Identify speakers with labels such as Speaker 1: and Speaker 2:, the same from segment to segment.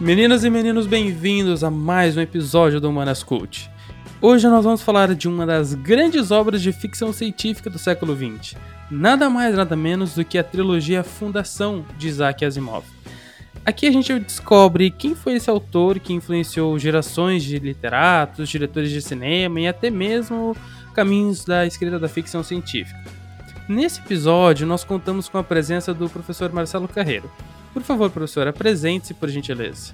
Speaker 1: Meninas e meninos, bem-vindos a mais um episódio do Humanas Cult. Hoje nós vamos falar de uma das grandes obras de ficção científica do século XX. Nada mais, nada menos do que a trilogia Fundação de Isaac Asimov. Aqui a gente descobre quem foi esse autor que influenciou gerações de literatos, diretores de cinema e até mesmo caminhos da escrita da ficção científica. Nesse episódio, nós contamos com a presença do professor Marcelo Carreiro. Por favor, professor, apresente-se por gentileza.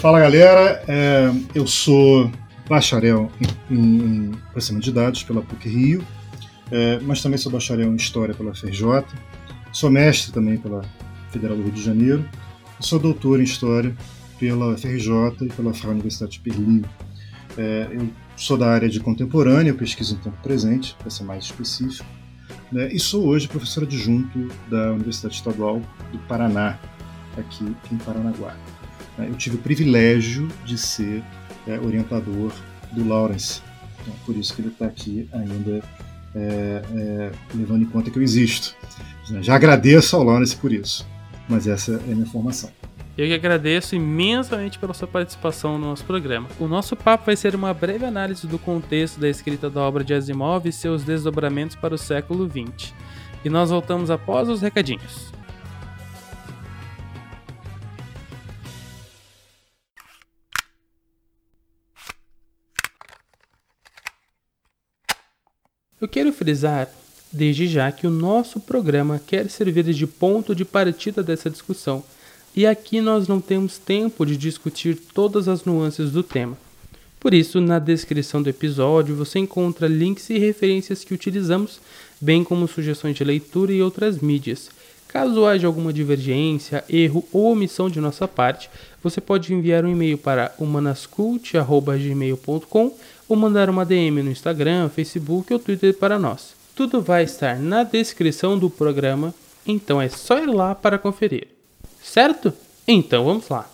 Speaker 2: Fala galera, é, eu sou bacharel em, em, processamento de dados pela PUC Rio, é, mas também sou bacharel em História pela FRJ, sou mestre também pela Federal do Rio de Janeiro, sou doutor em História pela FRJ e pela FRA Universidade de Berlim. É, eu sou da área de contemporânea, eu pesquiso em tempo presente, para ser mais específico, né, e sou hoje professor adjunto da Universidade Estadual do Paraná, aqui em Paranaguá. Né, eu tive o privilégio de ser é, orientador do Lawrence, então, por isso que ele está aqui ainda é, é, levando em conta que eu existo. Já agradeço ao Lawrence por isso, mas essa é a minha formação.
Speaker 1: Eu que agradeço imensamente pela sua participação no nosso programa. O nosso papo vai ser uma breve análise do contexto da escrita da obra de Asimov e seus desdobramentos para o século XX. E nós voltamos após os recadinhos. Eu quero frisar desde já que o nosso programa quer servir de ponto de partida dessa discussão e aqui nós não temos tempo de discutir todas as nuances do tema. Por isso, na descrição do episódio você encontra links e referências que utilizamos, bem como sugestões de leitura e outras mídias. Caso haja alguma divergência, erro ou omissão de nossa parte, você pode enviar um e-mail para humanascult.gmail.com ou mandar uma DM no Instagram, Facebook ou Twitter para nós. Tudo vai estar na descrição do programa, então é só ir lá para conferir certo? Então vamos lá.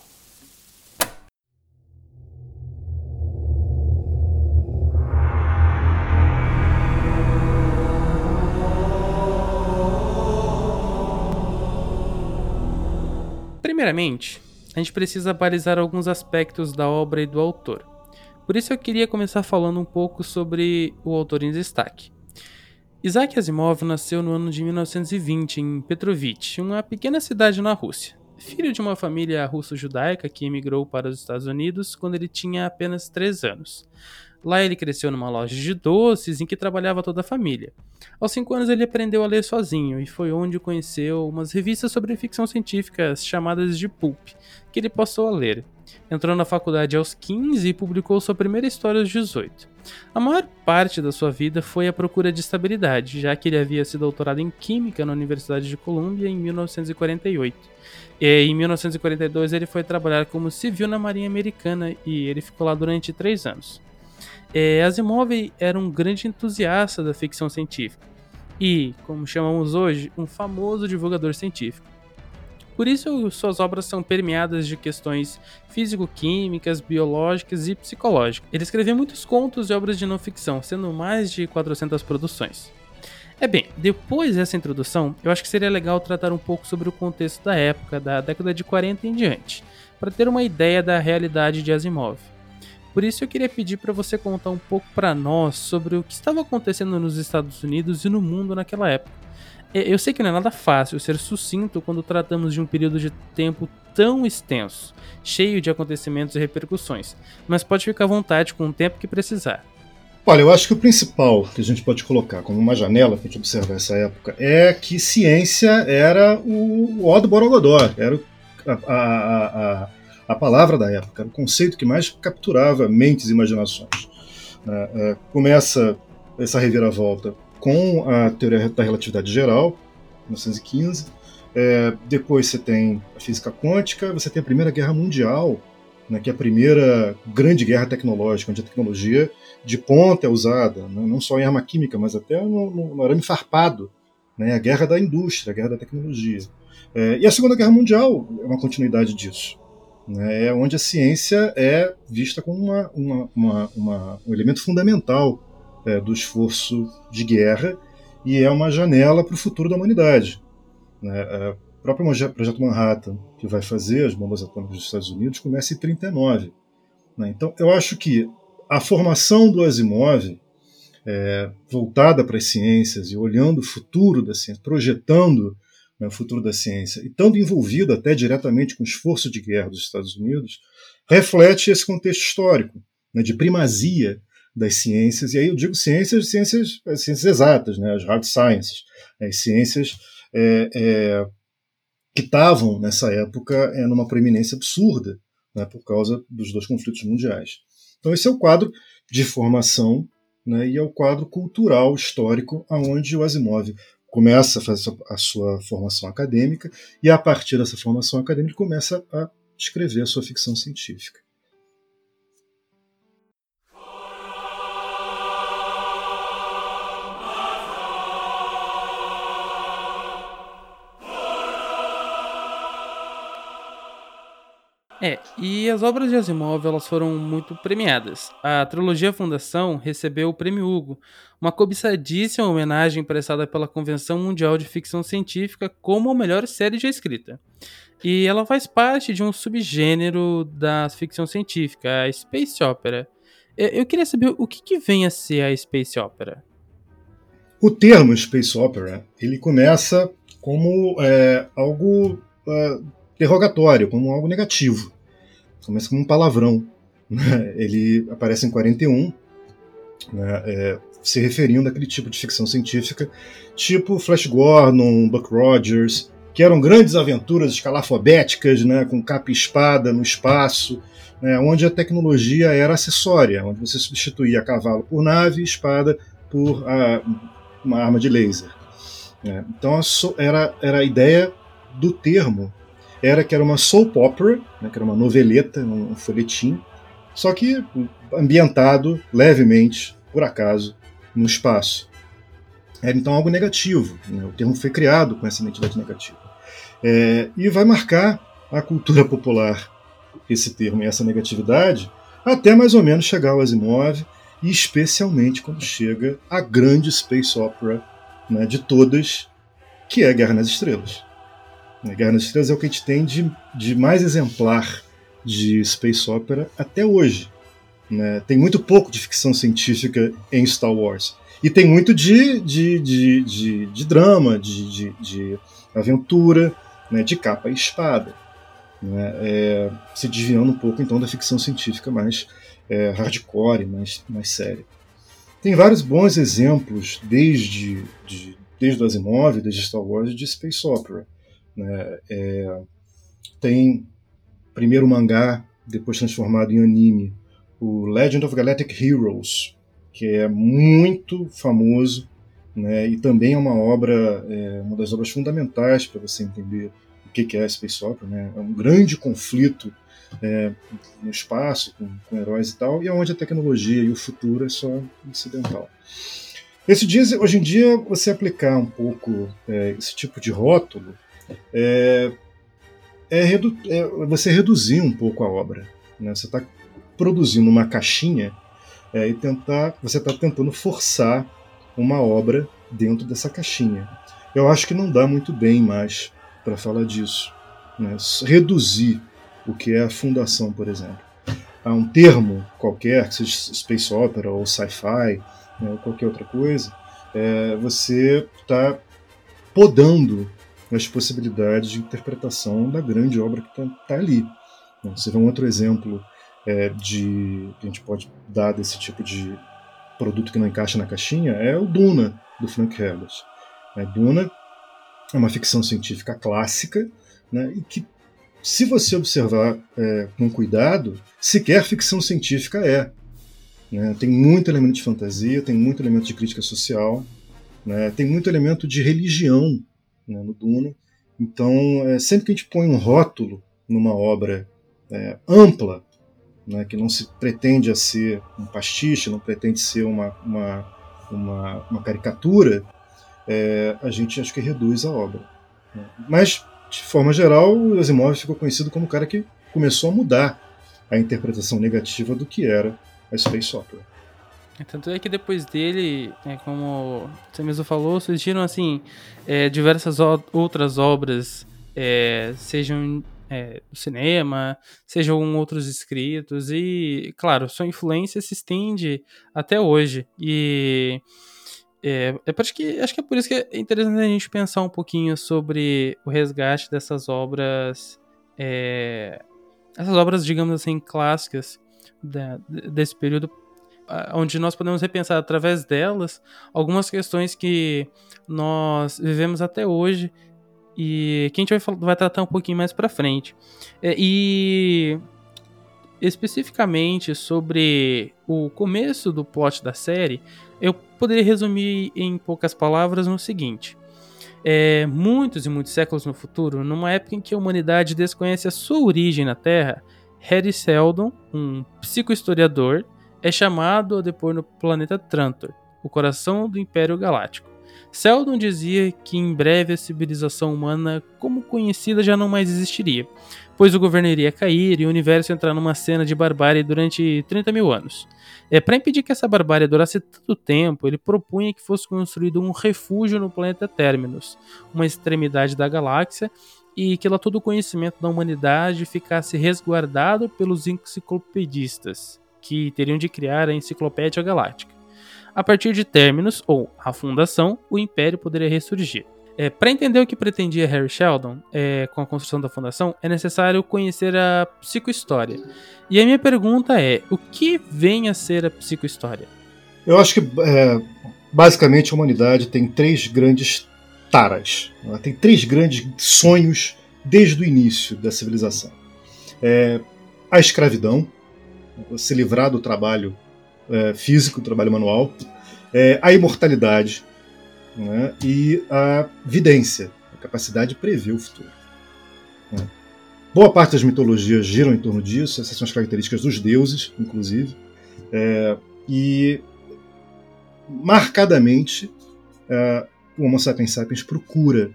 Speaker 1: Primeiramente, a gente precisa balizar alguns aspectos da obra e do autor. Por isso eu queria começar falando um pouco sobre o autor em destaque. Isaac Asimov nasceu no ano de 1920 em Petrovich, uma pequena cidade na Rússia filho de uma família russo-judaica que emigrou para os Estados Unidos quando ele tinha apenas 3 anos. Lá ele cresceu numa loja de doces em que trabalhava toda a família. Aos 5 anos ele aprendeu a ler sozinho e foi onde conheceu umas revistas sobre ficção científica chamadas de pulp, que ele passou a ler. Entrou na faculdade aos 15 e publicou sua primeira história aos 18. A maior parte da sua vida foi à procura de estabilidade, já que ele havia se doutorado em Química na Universidade de Colômbia em 1948. E, em 1942 ele foi trabalhar como civil na Marinha Americana e ele ficou lá durante três anos. É, Asimov era um grande entusiasta da ficção científica e, como chamamos hoje, um famoso divulgador científico. Por isso, suas obras são permeadas de questões físico-químicas, biológicas e psicológicas. Ele escreveu muitos contos e obras de não ficção, sendo mais de 400 produções. É bem, depois dessa introdução, eu acho que seria legal tratar um pouco sobre o contexto da época, da década de 40 em diante, para ter uma ideia da realidade de Asimov. Por isso eu queria pedir para você contar um pouco para nós sobre o que estava acontecendo nos Estados Unidos e no mundo naquela época é, eu sei que não é nada fácil ser sucinto quando tratamos de um período de tempo tão extenso, cheio de acontecimentos e repercussões, mas pode ficar à vontade com o tempo que precisar.
Speaker 2: Olha, eu acho que o principal que a gente pode colocar como uma janela para a gente observar essa época é que ciência era o do Borogodó, era a, a, a, a, palavra da época, o conceito que mais capturava mentes e imaginações. É, é, começa essa reviravolta com a teoria da relatividade geral, 1915. É, depois você tem a física quântica, você tem a Primeira Guerra Mundial, né, que é a primeira grande guerra tecnológica, onde a tecnologia de ponta é usada, né, não só em arma química, mas até no, no, no arame farpado, né, a guerra da indústria, a guerra da tecnologia. É, e a Segunda Guerra Mundial é uma continuidade disso, né, é onde a ciência é vista como uma, uma, uma, uma um elemento fundamental é, do esforço de guerra e é uma janela para o futuro da humanidade. Né? É, o próprio projeto Manhattan, que vai fazer as bombas atômicas dos Estados Unidos, começa em 39. Né? Então, eu acho que a formação do Asimov, é, voltada para as ciências e olhando o futuro da ciência, projetando né, o futuro da ciência, e estando envolvido até diretamente com o esforço de guerra dos Estados Unidos, reflete esse contexto histórico né, de primazia das ciências, e aí eu digo ciências, ciências, ciências exatas, né, as hard sciences, as ciências é, é, que estavam nessa época é, numa proeminência absurda, né, por causa dos dois conflitos mundiais. Então esse é o quadro de formação né, e é o quadro cultural histórico aonde o Asimov começa a fazer a sua formação acadêmica e a partir dessa formação acadêmica começa a escrever a sua ficção científica.
Speaker 1: É, e as obras de Asimov elas foram muito premiadas. A trilogia Fundação recebeu o Prêmio Hugo, uma cobiçadíssima homenagem prestada pela Convenção Mundial de Ficção Científica como a melhor série já escrita. E ela faz parte de um subgênero da ficção científica, a Space Opera. Eu queria saber o que, que vem a ser a Space Opera.
Speaker 2: O termo Space Opera ele começa como é, algo é, derrogatório, como algo negativo. Começa como um palavrão. Né? Ele aparece em 41, né? é, se referindo àquele tipo de ficção científica, tipo Flash Gordon, Buck Rogers, que eram grandes aventuras escalafobéticas, né? com capa e espada no espaço, né? onde a tecnologia era acessória, onde você substituía cavalo por nave e espada por a, uma arma de laser. Né? Então era, era a ideia do termo era que era uma soap opera, né, que era uma noveleta, um folhetim, só que ambientado levemente, por acaso, no espaço. Era então algo negativo. Né, o termo foi criado com essa identidade negativa. É, e vai marcar a cultura popular esse termo e essa negatividade até mais ou menos chegar ao Asimov e especialmente quando chega a grande space opera né, de todas, que é Guerra nas Estrelas. Guerra nas Estrelas é o que a gente tem de, de mais exemplar de space opera até hoje. Né? Tem muito pouco de ficção científica em Star Wars. E tem muito de, de, de, de, de drama, de, de, de, aventura, né? de capa e espada. Né? É, se desviando um pouco então da ficção científica mais é, hardcore, mais, mais séria. Tem vários bons exemplos desde, de, desde o Asimov, desde Star Wars, de space opera. Né? É, tem primeiro mangá, depois transformado em anime, o Legend of Galactic Heroes, que é muito famoso né? e também é uma obra, é, uma das obras fundamentais para você entender o que é Space Opera. Né? É um grande conflito é, no espaço, com, com, heróis e tal, e é onde a tecnologia e o futuro é só incidental. Esse dia, hoje em dia, você aplicar um pouco é, esse tipo de rótulo é, é, redu é você reduzir um pouco a obra. Né? Você está produzindo uma caixinha é, e tentar, você está tentando forçar uma obra dentro dessa caixinha. Eu acho que não dá muito bem mais para falar disso. Né? Reduzir o que é a fundação, por exemplo, a um termo qualquer, que seja space opera ou sci-fi, né, ou qualquer outra coisa, é, você está podando as possibilidades de interpretação da grande obra que está tá ali. Você vê um outro exemplo é, de que a gente pode dar desse tipo de produto que não encaixa na caixinha é o Duna do Frank Herbert. É, Duna é uma ficção científica clássica né, e que, se você observar é, com cuidado, sequer ficção científica é. Né? Tem muito elemento de fantasia, tem muito elemento de crítica social, né? tem muito elemento de religião né, no Duna. Então, é, sempre que a gente põe um rótulo numa obra é, ampla, né, que não se pretende a ser um pastiche, não pretende ser uma, uma, uma, uma caricatura, é, a gente acho que reduz a obra. Né. Mas, de forma geral, o Asimov ficou conhecido como o cara que começou a mudar a interpretação negativa do que era a Space Opera.
Speaker 1: Tanto é que depois dele, é, como você mesmo falou, surgiram assim é, diversas outras obras é, sejam é, do cinema, sejam outros escritos, e, claro, sua influência se estende até hoje. E é, é acho, que, acho que é por isso que é interessante a gente pensar um pouquinho sobre o resgate dessas obras, é, essas obras, digamos assim, clássicas da, desse período, onde nós podemos repensar através delas algumas questões que nós vivemos até hoje e que a gente vai, vai tratar um pouquinho mais pra frente. É, e especificamente sobre o começo do plot da série, eu poderia resumir em poucas palavras no seguinte. É, muitos e muitos séculos no futuro, numa época em que a humanidade desconhece a sua origem na Terra, Harry Seldon, um psicohistoriador, é chamado a depor no planeta Trantor, o coração do Império Galáctico. Seldon dizia que em breve a civilização humana como conhecida já não mais existiria, pois o governo iria cair e o universo entrar numa cena de barbárie durante 30 mil anos. É, Para impedir que essa barbárie durasse tanto tempo, ele propunha que fosse construído um refúgio no planeta Terminus, uma extremidade da galáxia, e que lá todo o conhecimento da humanidade ficasse resguardado pelos enciclopedistas, que teriam de criar a Enciclopédia Galáctica. A partir de Terminus, ou a fundação, o Império poderia ressurgir. É, Para entender o que pretendia Harry Sheldon é, com a construção da fundação, é necessário conhecer a psicohistória. E a minha pergunta é: o que vem a ser a psicohistória?
Speaker 2: Eu acho que, é, basicamente, a humanidade tem três grandes taras. Ela tem três grandes sonhos desde o início da civilização: é, a escravidão, se livrar do trabalho é, físico, trabalho manual, é, a imortalidade né, e a vidência, a capacidade de prever o futuro. Né. Boa parte das mitologias giram em torno disso, essas são as características dos deuses, inclusive, é, e marcadamente é, o Homo sapiens sapiens procura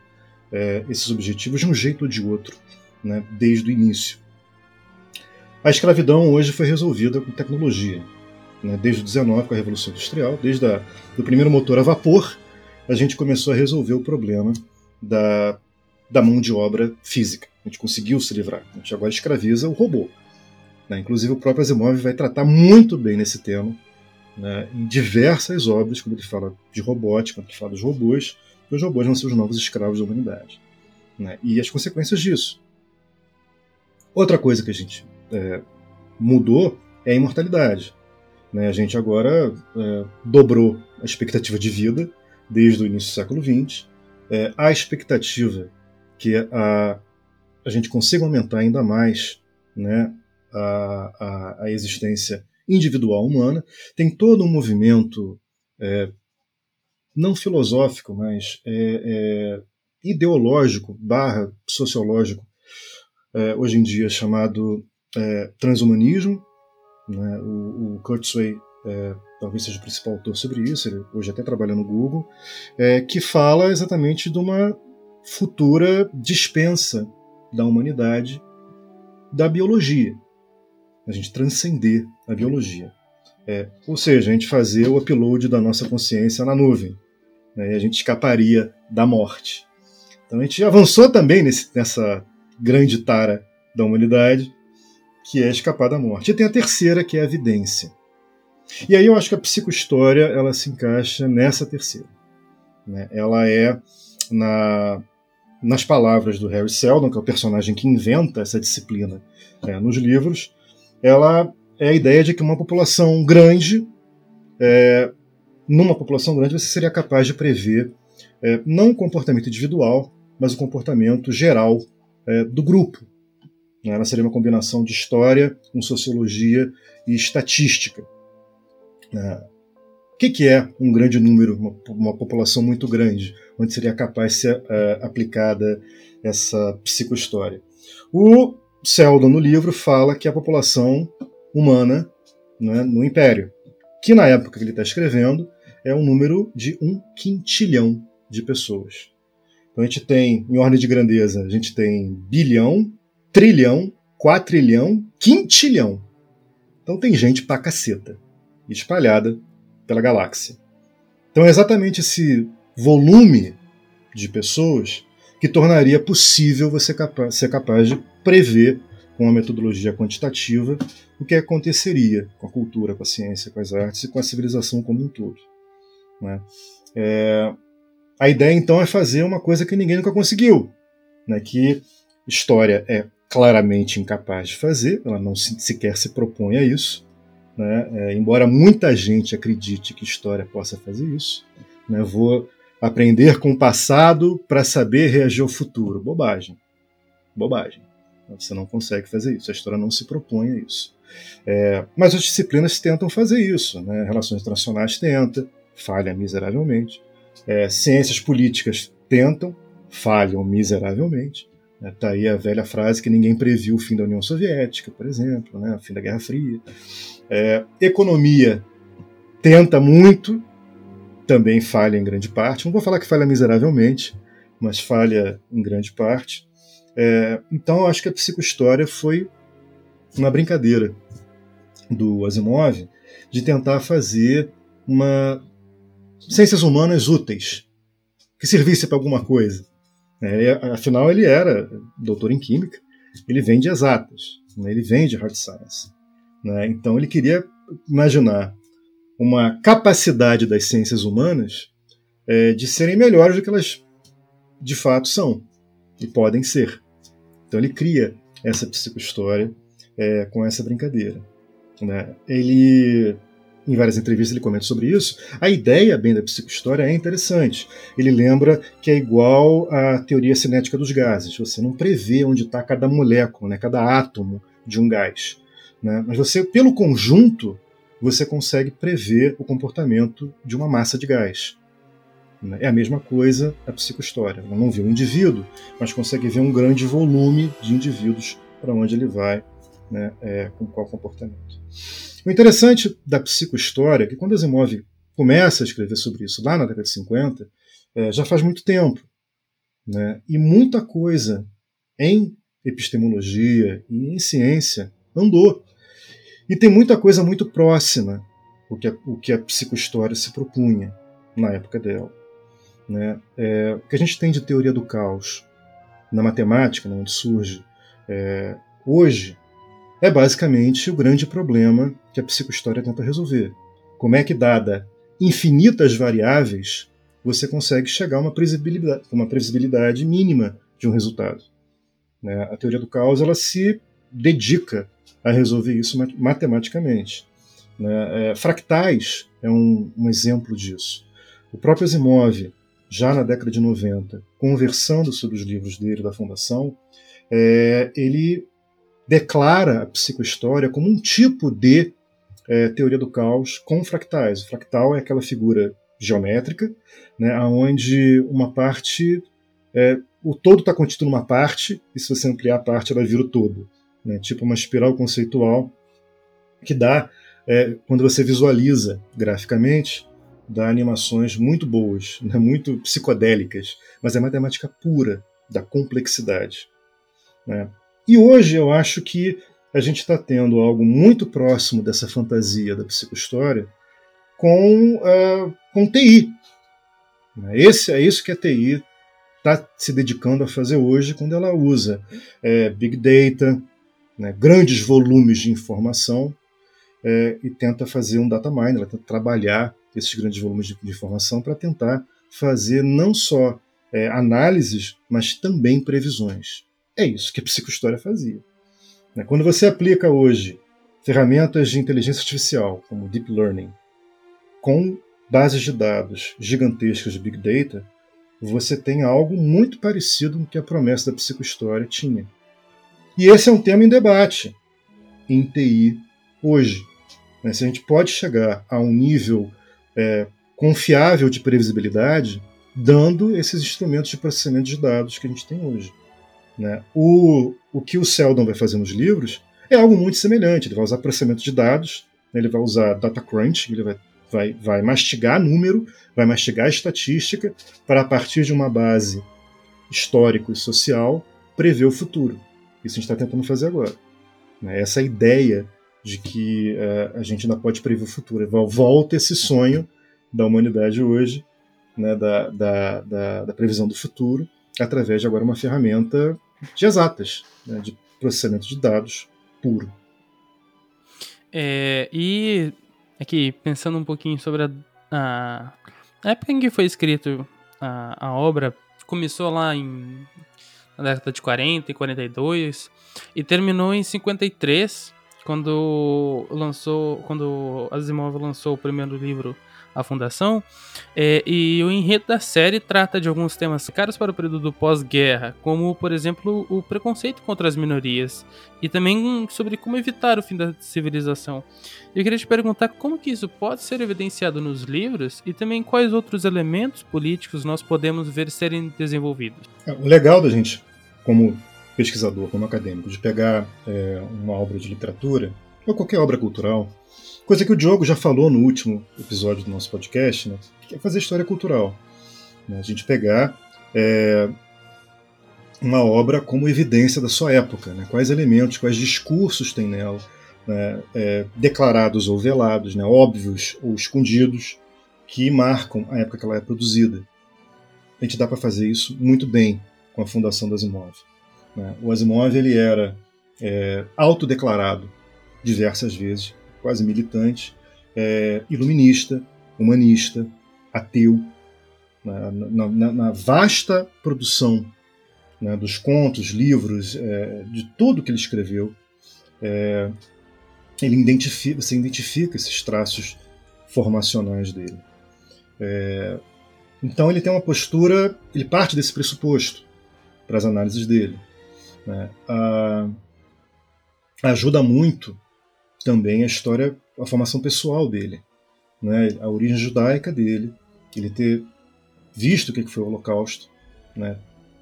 Speaker 2: é, esses objetivos de um jeito ou de outro, né, desde o início. A escravidão hoje foi resolvida com tecnologia né, desde o 19 com a Revolução Industrial, desde o primeiro motor a vapor, a gente começou a resolver o problema da, da mão de obra física. A gente conseguiu se livrar. A gente agora escraviza o robô. Né? Inclusive o próprio Asimov vai tratar muito bem nesse tema né, em diversas obras, quando ele fala de robótica, quando ele fala dos robôs, que os robôs vão ser os novos escravos da humanidade. Né? E as consequências disso. Outra coisa que a gente é, mudou é a imortalidade. Né? A gente agora é, dobrou a expectativa de vida desde o início do século XX. É, a expectativa que a, a gente consiga aumentar ainda mais né, a, a, a existência individual humana. Tem todo um movimento é, não filosófico, mas é, é, ideológico barra sociológico é, hoje em dia chamado é, transhumanismo, né? O, o é, talvez seja o principal autor sobre isso, ele hoje até trabalha no Google, é, que fala exatamente de uma futura dispensa da humanidade da biologia. A gente transcender a biologia. É, ou seja, a gente fazer o upload da nossa consciência na nuvem. Né, e a gente escaparia da morte. Então a gente avançou também nesse, nessa grande tara da humanidade, que é escapar da morte. E tem a terceira, que é a evidência. E aí eu acho que a psicohistória ela se encaixa nessa terceira. Né? Ela é, na, nas palavras do Harry Seldon, que é o personagem que inventa essa disciplina é, nos livros, ela é a ideia de que uma população grande, é, numa população grande, você seria capaz de prever é, não o comportamento individual, mas o comportamento geral é, do grupo. Né? Ela seria uma combinação de história com sociologia e estatística. Né? O que, é um grande número, uma, população muito grande, onde seria capaz de ser uh, aplicada essa psicohistória? O Seldon, no livro, fala que a população humana né, no Império, que na época que ele está escrevendo, é um número de um quintilhão de pessoas. Então a gente tem, em ordem de grandeza, a gente tem bilhão, trilhão, quatrilhão, quintilhão. Então tem gente pra caceta, espalhada pela galáxia. Então é exatamente esse volume de pessoas que tornaria possível você capa ser capaz de prever com uma metodologia quantitativa o que aconteceria com a cultura, com a ciência, com as artes e com a civilização como um todo. Né? É, a ideia então é fazer uma coisa que ninguém nunca conseguiu, né? que história é claramente incapaz de fazer, ela não se, sequer se propõe a isso, né? É, embora muita gente acredite que história possa fazer isso. Né? Vou aprender com o passado para saber reagir ao futuro. Bobagem. Bobagem. Você não consegue fazer isso, a história não se propõe a isso. É, mas as disciplinas tentam fazer isso. Né? Relações internacionais tenta, falha miseravelmente. É, ciências políticas tentam, falham miseravelmente. Está né? aí a velha frase que ninguém previu o fim da União Soviética, por exemplo, né? o fim da Guerra Fria. É, economia tenta muito, também falha em grande parte. Não vou falar que falha miseravelmente, mas falha em grande parte. É, então eu acho que a psicohistória foi uma brincadeira do Asimov de tentar fazer uma ciências humanas úteis que servisse para alguma coisa. É, afinal, ele era doutor em química, ele vem de exatas, né, ele vem de hard science. Né, então ele queria imaginar uma capacidade das ciências humanas é, de serem melhores do que elas de fato são e podem ser. Então ele cria essa psicohistória é, com essa brincadeira. Né? Ele, em várias entrevistas, ele comenta sobre isso. A ideia bem da psicohistória é interessante. Ele lembra que é igual à teoria cinética dos gases. Você não prevê onde está cada molécula, né, cada átomo de um gás. Né? Mas você, pelo conjunto, você consegue prever o comportamento de uma massa de gás. Né? É a mesma coisa a psicohistória. Ela não vê um indivíduo, mas consegue ver um grande volume de indivíduos para onde ele vai, né, é, com qual comportamento. O interessante da psicohistória é que quando Asimov começa a escrever sobre isso lá na década de 50, é, já faz muito tempo. Né, e muita coisa em epistemologia e em ciência andou. E tem muita coisa muito próxima o que a, o que a psicohistória se propunha na época dela. Né? É, o que a gente tem de teoria do caos na matemática, né, onde surge é, hoje, é basicamente o grande problema que a psicohistória tenta resolver. Como é que, dada infinitas variáveis, você consegue chegar a uma previsibilidade, uma previsibilidade mínima de um resultado? Né? A teoria do caos ela se dedica a resolver isso matematicamente. Né? É, fractais é um, um exemplo disso. O próprio Asimov, já na década de 90, conversando sobre os livros dele da Fundação, é, ele declara a psicohistória como um tipo de é, teoria do caos com fractais. O fractal é aquela figura geométrica, né, onde uma parte, é, o todo está contido numa parte, e se você ampliar a parte, ela vira o todo né, tipo uma espiral conceitual que dá, é, quando você visualiza graficamente, dá animações muito boas, né, muito psicodélicas, mas é matemática pura da complexidade. Né? E hoje eu acho que a gente está tendo algo muito próximo dessa fantasia da psicohistória com, uh, com TI. Né? Esse, é isso que a TI está se dedicando a fazer hoje quando ela usa é, Big Data, né, grandes volumes de informação é, e tenta fazer um data mine, ela tenta trabalhar esses grandes volumes de, de informação para tentar fazer não só é, análises, mas também previsões. É isso que a psicohistória fazia. Né? Quando você aplica hoje ferramentas de inteligência artificial, como Deep Learning, com bases de dados gigantescas de Big Data, você tem algo muito parecido com o que a promessa da psicohistória tinha. E esse é um tema em debate em TI hoje. Né? Se a gente pode chegar a um nível é, confiável de previsibilidade dando esses instrumentos de processamento de dados que a gente tem hoje. Né? O, o que o Seldon vai fazer nos livros é algo muito semelhante. Ele vai usar processamento de dados, né? ele vai usar data crunch, ele vai, vai, vai mastigar número, vai mastigar estatística, para a partir de uma base histórico e social prever o futuro. Isso a gente está tentando fazer agora. Né? Essa ideia de que uh, a gente ainda pode prever o futuro. Volta esse sonho da humanidade hoje, né, da, da, da, da, previsão do futuro, através de agora uma ferramenta de exatas, né, de processamento de dados puro.
Speaker 1: É, e aqui, pensando um pouquinho sobre a, a, época em que foi escrito a, a obra, começou lá em, na década de 40 e 42 e terminou em 53, quando lançou, quando Asimov lançou o primeiro livro a Fundação, é, e o enredo da série trata de alguns temas caros para o período pós-guerra, como, por exemplo, o preconceito contra as minorias, e também sobre como evitar o fim da civilização. Eu queria te perguntar como que isso pode ser evidenciado nos livros, e também quais outros elementos políticos nós podemos ver serem desenvolvidos.
Speaker 2: É, o legal da gente, como pesquisador, como acadêmico, de pegar é, uma obra de literatura, ou qualquer obra cultural, Coisa que o Diogo já falou no último episódio do nosso podcast, né? Que é fazer história cultural. Né? A gente pegar é, uma obra como evidência da sua época, né? quais elementos, quais discursos tem nela, né? é, declarados ou velados, né? óbvios ou escondidos, que marcam a época que ela é produzida. A gente dá para fazer isso muito bem com a fundação do Asimov. Né? O Asimov ele era é, autodeclarado diversas vezes quase militante, é, iluminista, humanista, ateu, na, na, na vasta produção né, dos contos, livros, é, de tudo que ele escreveu, é, ele identifica, você identifica esses traços formacionais dele. É, então ele tem uma postura, ele parte desse pressuposto para as análises dele. Né? A, ajuda muito também a história, a formação pessoal dele, né? a origem judaica dele, ele ter visto o que foi o Holocausto, né?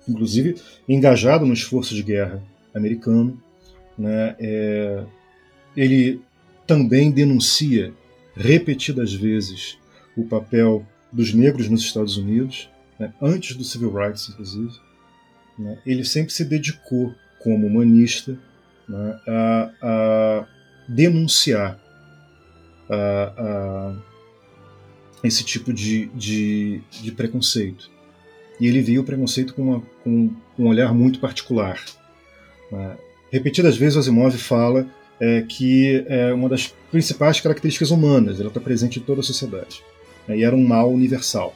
Speaker 2: inclusive engajado no esforço de guerra americano. Né? É, ele também denuncia repetidas vezes o papel dos negros nos Estados Unidos, né? antes do Civil Rights, inclusive. Né? Ele sempre se dedicou, como humanista, né? a, a denunciar uh, uh, esse tipo de, de, de, preconceito. E ele viu o preconceito com, uma, com um olhar muito particular. Uh, repetidas vezes Asimov fala é, que é uma das principais características humanas, ela está presente em toda a sociedade. Né, e era um mal universal.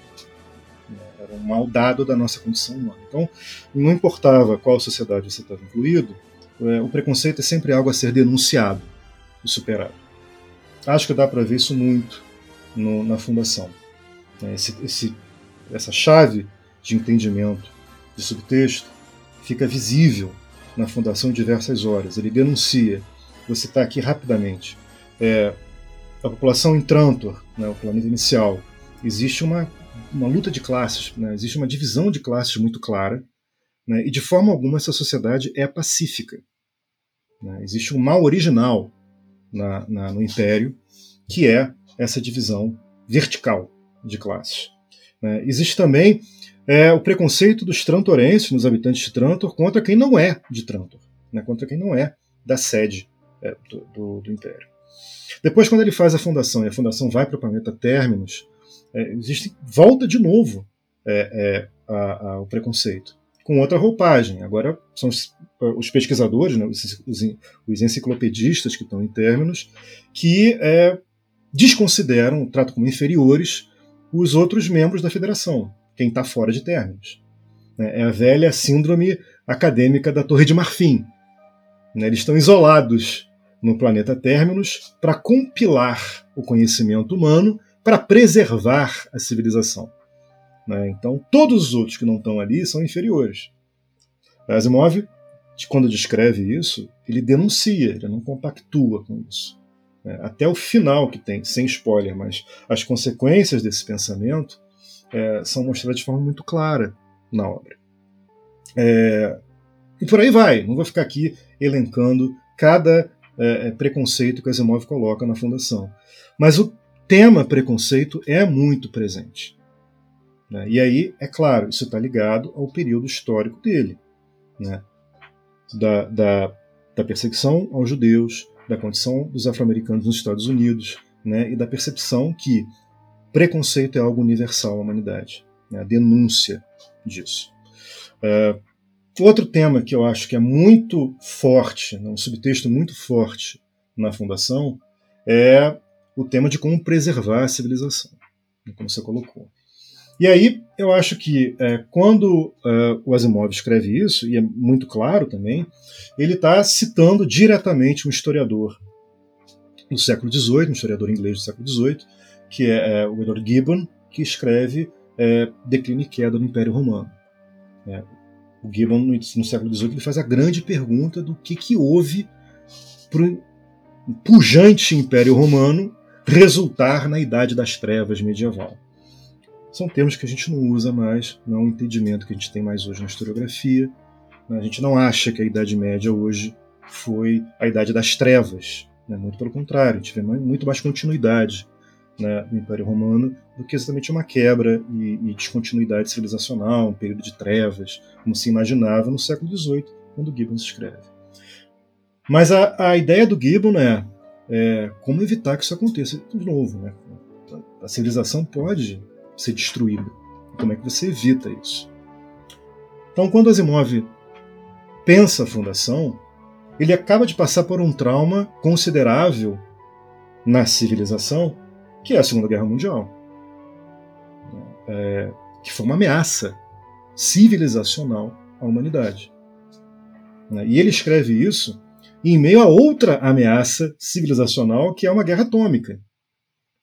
Speaker 2: Né, era um mal dado da nossa condição humana. Então, não importava qual sociedade você estava incluído, é, o preconceito é sempre algo a ser denunciado e superado. Acho que dá para ver isso muito no, na fundação. Né? Esse, esse, essa chave de entendimento de subtexto fica visível na fundação diversas horas. Ele denuncia, vou citar aqui rapidamente, é, a população em Trantor, né, o planeta inicial, existe uma, uma luta de classes, né, existe uma divisão de classes muito clara, né, e de forma alguma essa sociedade é pacífica. Né, existe um mal original na, na, no Império, que é essa divisão vertical de classes. Né? Existe também é, o preconceito dos trantorenses, nos habitantes de Trantor, contra quem não é de Trantor, né? contra quem não é da sede é, do, do, do, Império. Depois, quando ele faz a fundação e a fundação vai para o planeta Terminus, é, existe volta de novo é, é, a, a, o preconceito com outra roupagem. Agora são os, os pesquisadores, né, os, os, enciclopedistas que estão em términos, que é, desconsideram, tratam como inferiores os outros membros da federação, quem está fora de términos. É a velha síndrome acadêmica da Torre de Marfim. Né, eles estão isolados no planeta Términos para compilar o conhecimento humano para preservar a civilização. Né? Então, todos os outros que não estão ali são inferiores. Asimov, quando descreve isso, ele denuncia, ele não compactua com isso. Né? Até o final que tem, sem spoiler, mas as consequências desse pensamento é, são mostradas de forma muito clara na obra. É, e por aí vai, não vou ficar aqui elencando cada é, é preconceito que Asimov coloca na fundação. Mas o tema preconceito é muito presente. Né? E aí, é claro, isso está ligado ao período histórico dele, né? da, da, da perseguição aos judeus, da condição dos afro-americanos nos Estados Unidos, né? e da percepção que preconceito é algo universal à humanidade, né? a denúncia disso. É, outro tema que eu acho que é muito forte, né, um subtexto muito forte na Fundação, é o tema de como preservar a civilização, né, como você colocou. E aí, eu acho que é, quando é, o Asimov escreve isso, e é muito claro também, ele está citando diretamente um historiador do século XVIII, um historiador inglês do século XVIII, que é, é o Edward Gibbon, que escreve é, Declínio e Queda do Império Romano. É, o Gibbon, no, no século XVIII, ele faz a grande pergunta do que, que houve para o pujante Império Romano resultar na Idade das Trevas medieval são termos que a gente não usa mais, não é um entendimento que a gente tem mais hoje na historiografia. Né? A gente não acha que a Idade Média hoje foi a Idade das Trevas. Né? Muito pelo contrário, a gente vê muito mais continuidade né, no Império Romano do que exatamente uma quebra e, e, descontinuidade civilizacional, um período de trevas, como se imaginava no século XVIII, quando Gibbon escreve. Mas a, a ideia do Gibbon é, é, como evitar que isso aconteça de novo. Né? A civilização pode ser destruída. Como é que você evita isso? Então, quando Asimov pensa a fundação, ele acaba de passar por um trauma considerável na civilização, que é a Segunda Guerra Mundial, é, que foi uma ameaça civilizacional à humanidade. E ele escreve isso em meio a outra ameaça civilizacional, que é uma guerra atômica.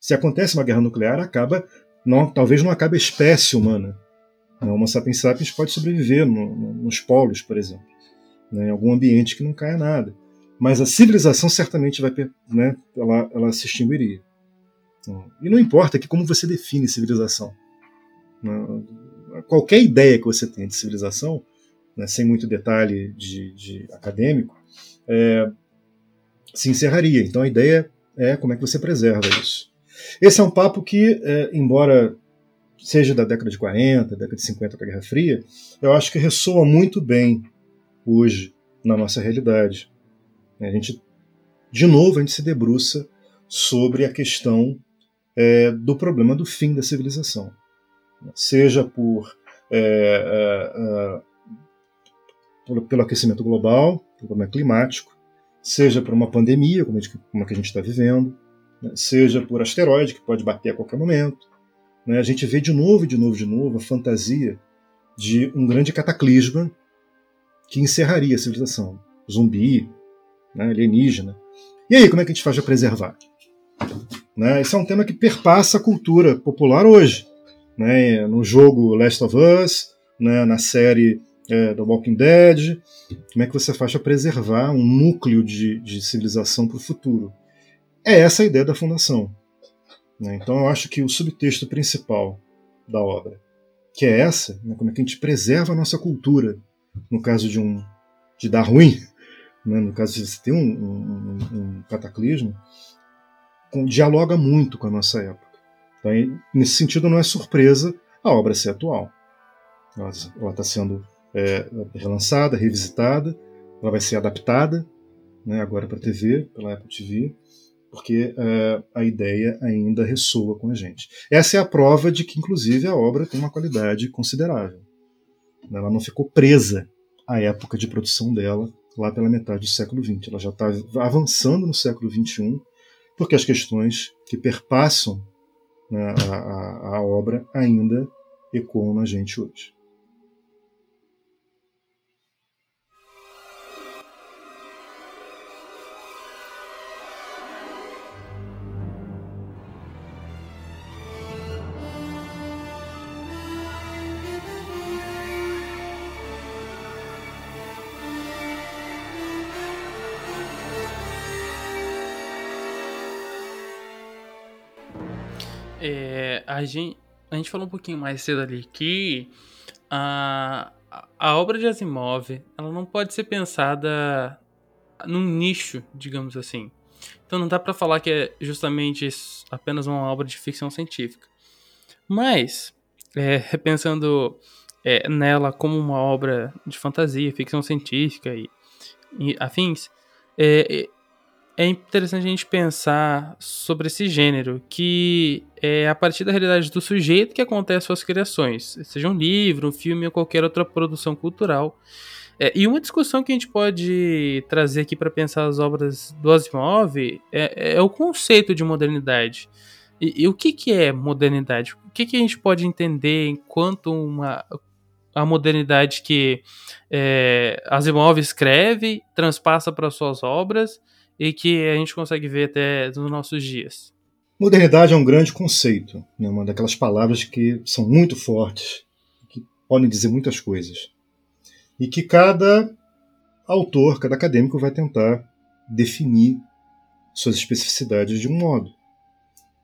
Speaker 2: Se acontece uma guerra nuclear, acaba não, talvez não acabe a espécie humana. O Homo sapiens sapiens pode sobreviver no, no, nos polos, por exemplo, né, em algum ambiente que não caia nada. Mas a civilização certamente vai, né, ela, ela se extinguiria. E não importa que como você define civilização. Né, qualquer ideia que você tenha de civilização, né, sem muito detalhe de, de acadêmico, é, se encerraria. Então a ideia é como é que você preserva isso. Esse é um papo que, é, embora seja da década de 40, década de 50 da Guerra Fria, eu acho que ressoa muito bem hoje na nossa realidade. A gente, de novo, a gente se debruça sobre a questão é, do problema do fim da civilização, seja por, é, é pelo aquecimento global, pelo problema climático, seja por uma pandemia, como como a que a gente está vivendo, né, seja por asteroide, que pode bater a qualquer momento. Né, a gente vê de novo, de novo, de novo a fantasia de um grande cataclisma que encerraria a civilização. Zumbi, né, alienígena. E aí, como é que a gente faz para preservar? Né, esse é um tema que perpassa a cultura popular hoje. Né, no jogo Last of Us, né, na série é, The Walking Dead. Como é que você faz para preservar um núcleo de, de civilização para o futuro? É essa a ideia da fundação. Né? Então eu acho que o subtexto principal da obra, que é essa, né? como é que a gente preserva a nossa cultura, no caso de um de dar ruim, né? no caso de você ter um, um, um cataclismo, com, dialoga muito com a nossa época. Então, nesse sentido, não é surpresa a obra ser atual. Ela está sendo é, relançada, revisitada, ela vai ser adaptada né, agora para a TV, pela Apple TV, porque uh, a ideia ainda ressoa com a gente. Essa é a prova de que, inclusive, a obra tem uma qualidade considerável. Ela não ficou presa à época de produção dela, lá pela metade do século XX. Ela já está avançando no século XXI, porque as questões que perpassam né, a, a, a obra ainda ecoam na gente hoje.
Speaker 1: A, gente, a gente falou um pouquinho mais cedo ali que a, a obra de Asimov ela não pode ser pensada num nicho, digamos assim. Então não dá para falar que é justamente apenas uma obra de ficção científica. Mas, é, pensando é, nela como uma obra de fantasia, ficção científica e, e afins, é, é interessante a gente pensar sobre esse gênero, que é a partir da realidade do sujeito que acontecem suas criações, seja um livro, um filme ou qualquer outra produção cultural. É, e uma discussão que a gente pode trazer aqui para pensar as obras do Asimov é, é, o conceito de modernidade. E, e o que, que é modernidade? O que, que a gente pode entender enquanto uma a modernidade que é, Asimov escreve, transpassa para suas obras e que a gente consegue ver até nos nossos dias.
Speaker 2: Modernidade é um grande conceito, né? uma daquelas palavras que são muito fortes, que podem dizer muitas coisas. E que cada autor, cada acadêmico vai tentar definir suas especificidades de um modo.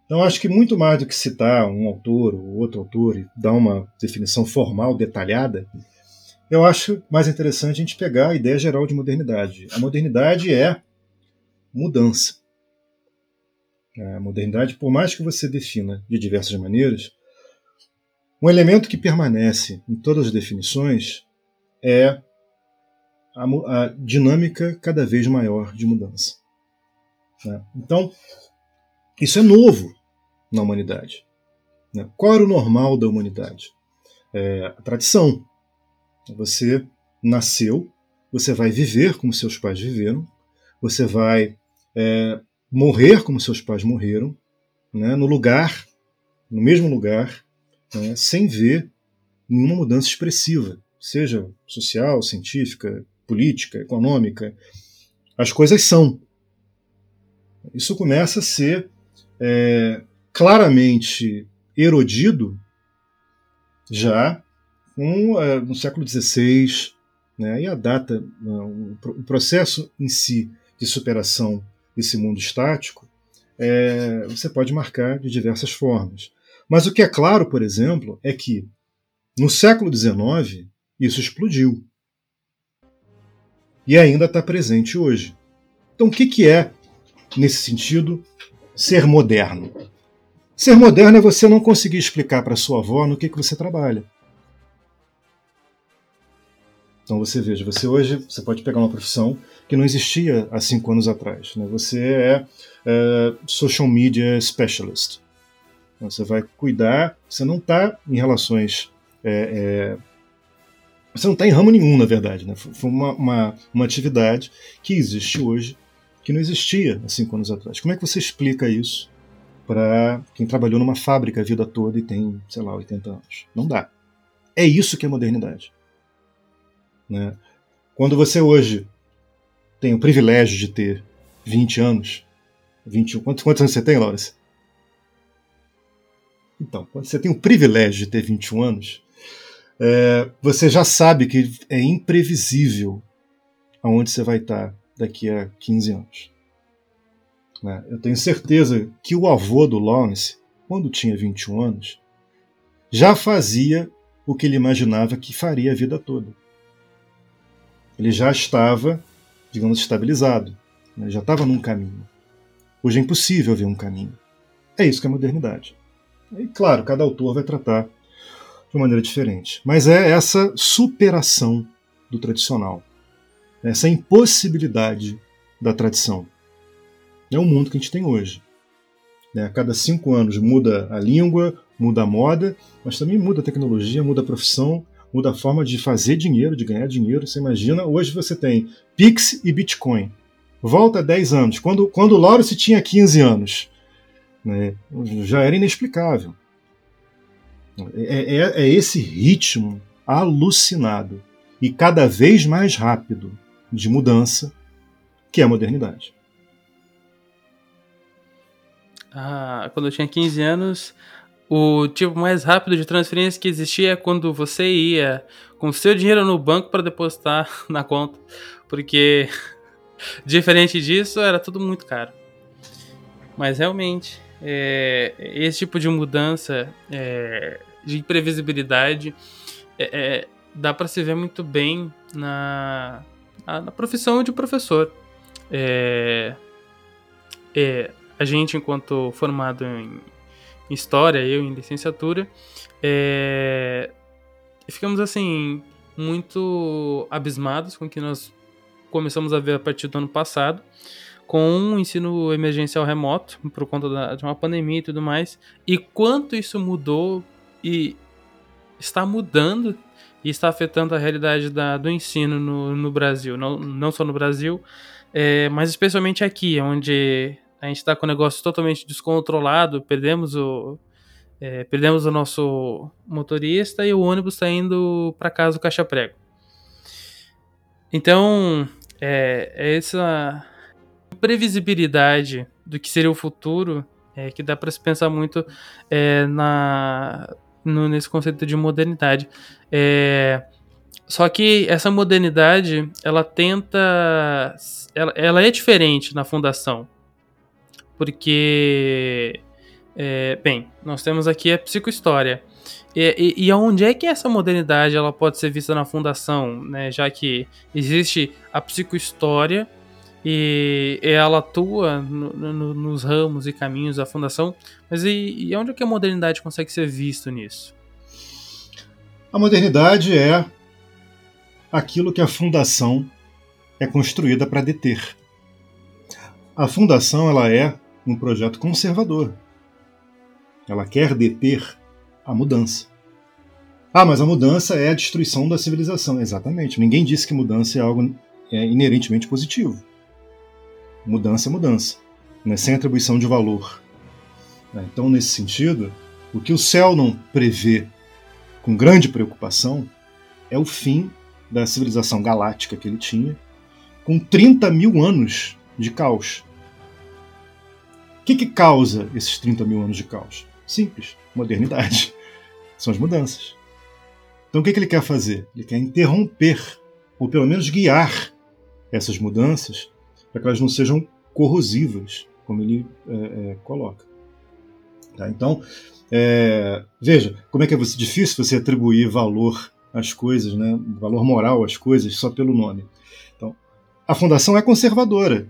Speaker 2: Então, acho que muito mais do que citar um autor ou outro autor e dar uma definição formal, detalhada, eu acho mais interessante a gente pegar a ideia geral de modernidade. A modernidade é mudança. A modernidade, por mais que você defina de diversas maneiras, um elemento que permanece em todas as definições é a, a dinâmica cada vez maior de mudança. Né? Então, isso é novo na humanidade. Né? Qual era o normal da humanidade? É a tradição. Você nasceu, você vai viver como seus pais viveram, você vai é, morrer como seus pais morreram, né, no lugar, no mesmo lugar, né, sem ver nenhuma mudança expressiva, seja social, científica, política, econômica. As coisas são. Isso começa a ser é, claramente erodido já com, é, no século XVI, né, e a data, o processo em si de superação esse mundo estático, é, você pode marcar de diversas formas. Mas o que é claro, por exemplo, é que no século XIX isso explodiu. E ainda está presente hoje. Então, o que, que é, nesse sentido, ser moderno? Ser moderno é você não conseguir explicar para sua avó no que, que você trabalha. Então você veja, você hoje você pode pegar uma profissão que não existia há cinco anos atrás. Né? Você é, é social media specialist. Você vai cuidar, você não está em relações. É, é, você não está em ramo nenhum, na verdade. Né? Foi uma, uma, uma atividade que existe hoje que não existia há cinco anos atrás. Como é que você explica isso para quem trabalhou numa fábrica a vida toda e tem, sei lá, 80 anos? Não dá. É isso que é modernidade. Né? Quando você hoje tem o privilégio de ter 20 anos, 21, quantos, quantos anos você tem, Laurence? Então, quando você tem o privilégio de ter 21 anos, é, você já sabe que é imprevisível aonde você vai estar daqui a 15 anos. Né? Eu tenho certeza que o avô do Lawrence, quando tinha 21 anos, já fazia o que ele imaginava que faria a vida toda ele já estava, digamos, estabilizado, né? já estava num caminho. Hoje é impossível ver um caminho. É isso que é modernidade. E claro, cada autor vai tratar de uma maneira diferente. Mas é essa superação do tradicional, essa impossibilidade da tradição. É o mundo que a gente tem hoje. Né? A cada cinco anos muda a língua, muda a moda, mas também muda a tecnologia, muda a profissão, muda a forma de fazer dinheiro, de ganhar dinheiro. Você imagina, hoje você tem Pix e Bitcoin. Volta 10 anos. Quando, quando o Lawrence tinha 15 anos, né, já era inexplicável. É, é, é esse ritmo alucinado e cada vez mais rápido de mudança que é a modernidade.
Speaker 1: Ah, quando eu tinha 15 anos, o tipo mais rápido de transferência que existia é quando você ia com seu dinheiro no banco para depositar na conta, porque diferente disso era tudo muito caro. Mas realmente, é, esse tipo de mudança é, de imprevisibilidade é, é dá para se ver muito bem na, na profissão de professor. É, é, a gente, enquanto formado em história, eu em licenciatura, é, ficamos assim muito abismados com o que nós começamos a ver a partir do ano passado, com um ensino emergencial remoto, por conta da, de uma pandemia e tudo mais, e quanto isso mudou e está mudando e está afetando a realidade da, do ensino no, no Brasil. Não, não só no Brasil, é, mas especialmente aqui, onde a gente está com o negócio totalmente descontrolado, perdemos o, é, perdemos o nosso motorista e o ônibus está indo para casa do caixa prego. Então, é, é, essa previsibilidade do que seria o futuro é, que dá para se pensar muito é, na, no, nesse conceito de modernidade. É, só que essa modernidade, ela tenta. Ela, ela é diferente na fundação. Porque é, bem, nós temos aqui a psicohistória. E, e, e onde é que essa modernidade ela pode ser vista na fundação, né? Já que existe a psicohistória e ela atua no, no, nos ramos e caminhos da fundação, mas e, e onde é que a modernidade consegue ser vista nisso?
Speaker 2: A modernidade é aquilo que a fundação é construída para deter. A fundação ela é um projeto conservador. Ela quer deter a mudança. Ah, mas a mudança é a destruição da civilização. Exatamente. Ninguém disse que mudança é algo é, inerentemente positivo. Mudança é mudança, né? sem atribuição de valor. Né? Então, nesse sentido, o que o céu não prevê com grande preocupação é o fim da civilização galáctica que ele tinha, com 30 mil anos de caos. Que, que causa esses 30 mil anos de caos? Simples, modernidade. São as mudanças. Então o que, que ele quer fazer? Ele quer interromper, ou pelo menos guiar essas mudanças para que elas não sejam corrosivas, como ele é, é, coloca. Tá? Então, é, veja, como é que é difícil você atribuir valor às coisas, né? valor moral às coisas só pelo nome. Então, a fundação é conservadora.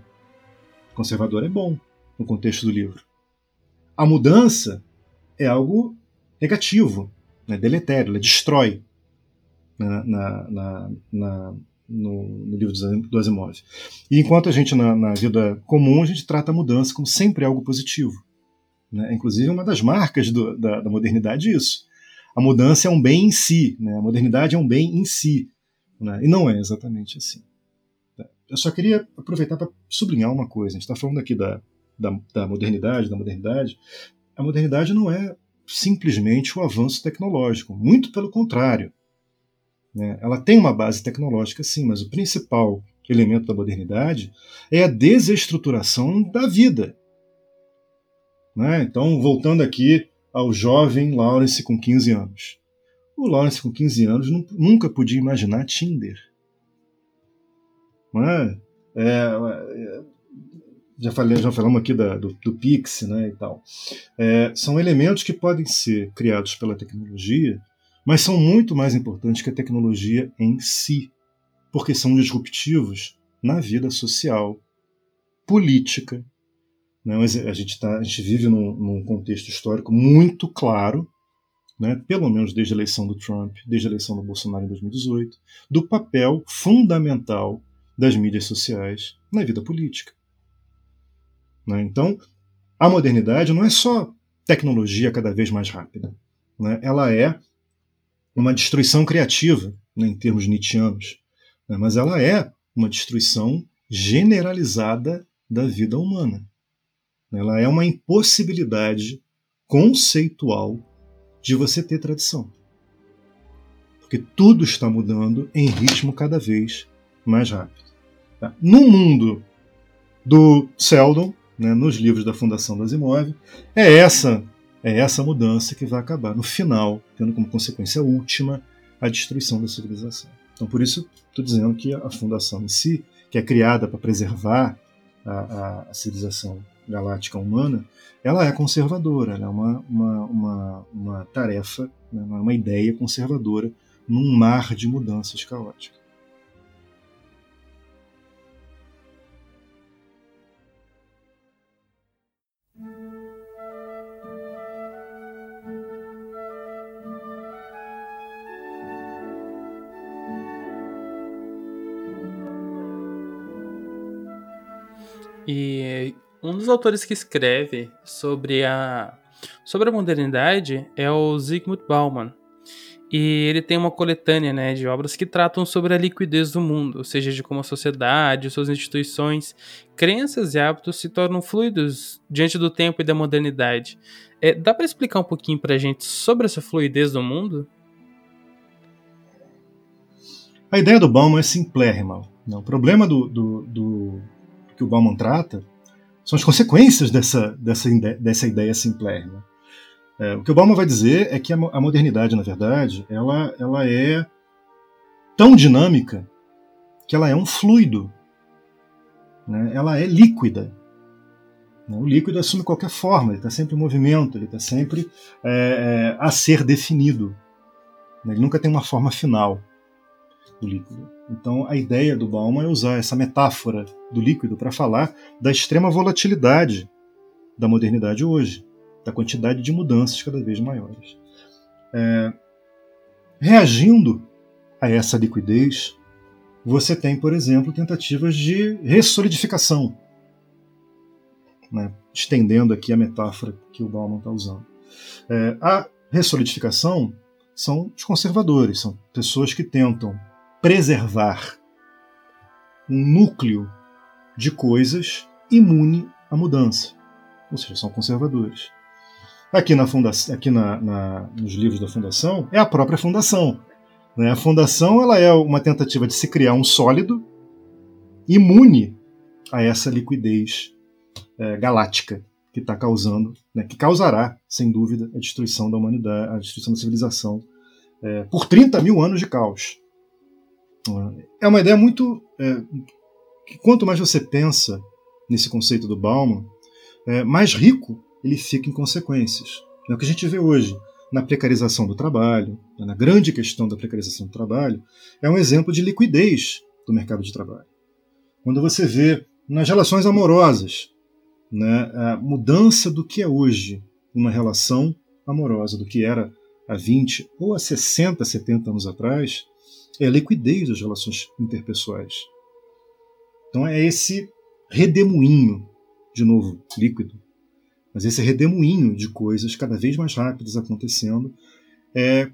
Speaker 2: Conservador é bom no contexto do livro. A mudança é algo negativo, né, deletério, ela destrói na, na, na, na no, no, livro do Asimov. E enquanto a gente, na, na, vida comum, a gente trata a mudança como sempre algo positivo. Né? Inclusive, uma das marcas do, da, da, modernidade é isso. A mudança é um bem em si, né? a modernidade é um bem em si. Né? E não é exatamente assim. Eu só queria aproveitar para sublinhar uma coisa. A gente está falando aqui da, da, da modernidade, da modernidade, a modernidade não é simplesmente o avanço tecnológico, muito pelo contrário. Né? Ela tem uma base tecnológica, sim, mas o principal elemento da modernidade é a desestruturação da vida. Né? Então, voltando aqui ao jovem Lawrence com 15 anos. O Lawrence com 15 anos nunca podia imaginar Tinder. Não é? É, é já, falei, já falamos aqui da, do, do Pix né, e tal. É, são elementos que podem ser criados pela tecnologia, mas são muito mais importantes que a tecnologia em si, porque são disruptivos na vida social, política. Né? A, gente tá, a gente vive num, num contexto histórico muito claro, né, pelo menos desde a eleição do Trump, desde a eleição do Bolsonaro em 2018, do papel fundamental das mídias sociais na vida política. Né? Então, a modernidade não é só tecnologia cada vez mais rápida. Né? Ela é uma destruição criativa, né, em termos nietzschianos, né? mas ela é uma destruição generalizada da vida humana. Ela é uma impossibilidade conceitual de você ter tradição. Porque tudo está mudando em ritmo cada vez mais rápido. Tá? No mundo do Seldon, né, nos livros da Fundação das Imóveis, é essa é essa mudança que vai acabar no final, tendo como consequência última a destruição da civilização. Então, por isso, estou dizendo que a fundação em si, que é criada para preservar a, a, a, civilização galáctica humana, ela é conservadora, ela é uma, uma, uma, uma tarefa, né, uma ideia conservadora num mar de mudanças caóticas.
Speaker 1: Dos autores que escreve sobre a, sobre a modernidade é o Zygmunt Bauman. E ele tem uma coletânea né, de obras que tratam sobre a liquidez do mundo, ou seja, de como a sociedade, suas instituições, crenças e hábitos se tornam fluidos diante do tempo e da modernidade. É, dá para explicar um pouquinho para a gente sobre essa fluidez do mundo?
Speaker 2: A ideia do Bauman é simplérrima. O problema do, do, do, que o Bauman trata são as consequências dessa, dessa, dessa ideia simplérrima. É, o que o Bauman vai dizer é que a, a modernidade, na verdade, ela, ela é tão dinâmica que ela é um fluido. Né? Ela é líquida. Né? O líquido assume qualquer forma, ele está sempre em movimento, ele está sempre é, é, a ser definido. Ele nunca tem uma forma final do líquido. Então, a ideia do Bauman é usar essa metáfora do líquido para falar da extrema volatilidade da modernidade hoje da quantidade de mudanças cada vez maiores. É, reagindo a essa liquidez, você tem, por exemplo, tentativas de ressolidificação, né? estendendo aqui a metáfora que o Bauman está usando. É, a ressolidificação são os conservadores, são pessoas que tentam preservar um núcleo de coisas imune à mudança, ou seja, são conservadores aqui, na fundação, aqui na, na, nos livros da fundação é a própria fundação. Né? A fundação ela é uma tentativa de se criar um sólido imune a essa liquidez é, galáctica que está causando, né, que causará, sem dúvida, a destruição da humanidade, a destruição da civilização é, por 30 mil anos de caos. É uma ideia muito. É, que quanto mais você pensa nesse conceito do Bauman, é, mais rico ele fica em consequências. É o que a gente vê hoje na precarização do trabalho, na grande questão da precarização do trabalho, é um exemplo de liquidez do mercado de trabalho. Quando você vê nas relações amorosas né, a mudança do que é hoje uma relação amorosa, do que era há 20 ou há 60, 70 anos atrás, é a liquidez das relações interpessoais. Então é esse redemoinho, de novo, líquido, mas esse redemoinho de coisas cada vez mais rápidas acontecendo, é,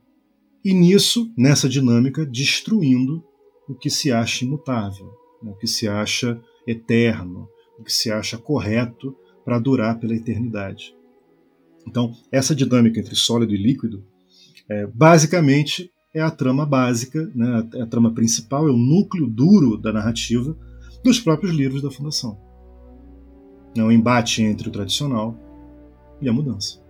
Speaker 2: e nisso, nessa dinâmica, destruindo o que se acha imutável, né, o que se acha eterno, o que se acha correto para durar pela eternidade. Então, essa dinâmica entre sólido e líquido, é, basicamente, é a trama básica, né, a, a trama principal, é o núcleo duro da narrativa dos próprios livros da Fundação. É um embate entre o tradicional e a mudança.